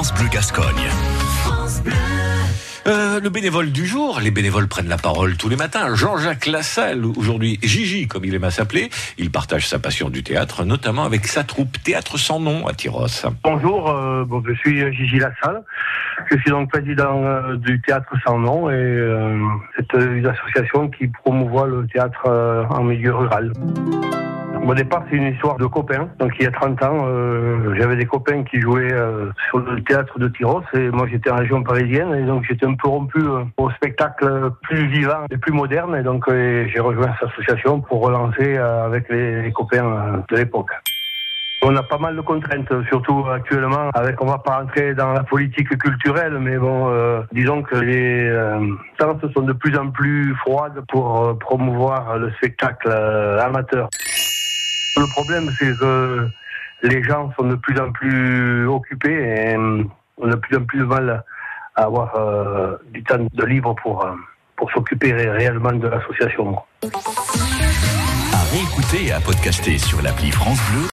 France Bleu Gascogne. Euh, le bénévole du jour, les bénévoles prennent la parole tous les matins. Jean-Jacques Lassalle, aujourd'hui Gigi, comme il aime à s'appeler, il partage sa passion du théâtre, notamment avec sa troupe Théâtre sans nom à Tyros. Bonjour, euh, bon, je suis Gigi Lassalle. Je suis donc président euh, du Théâtre sans nom et c'est une association qui promouvoit le théâtre en milieu rural. Au départ, c'est une histoire de copains. Donc, il y a 30 ans, euh, j'avais des copains qui jouaient euh, sur le théâtre de Tyros et moi, j'étais en région parisienne et donc j'étais un peu rompu euh, au spectacle plus vivant et plus moderne et donc euh, j'ai rejoint cette association pour relancer euh, avec les, copains de l'époque. On a pas mal de contraintes, surtout actuellement. Avec, on va pas rentrer dans la politique culturelle, mais bon, euh, disons que les euh, tendances sont de plus en plus froides pour promouvoir le spectacle amateur. Le problème, c'est que les gens sont de plus en plus occupés et euh, on a de plus en plus de mal à avoir euh, du temps de libre pour, euh, pour s'occuper ré- réellement de l'association. À réécouter et à podcaster sur l'appli France Bleu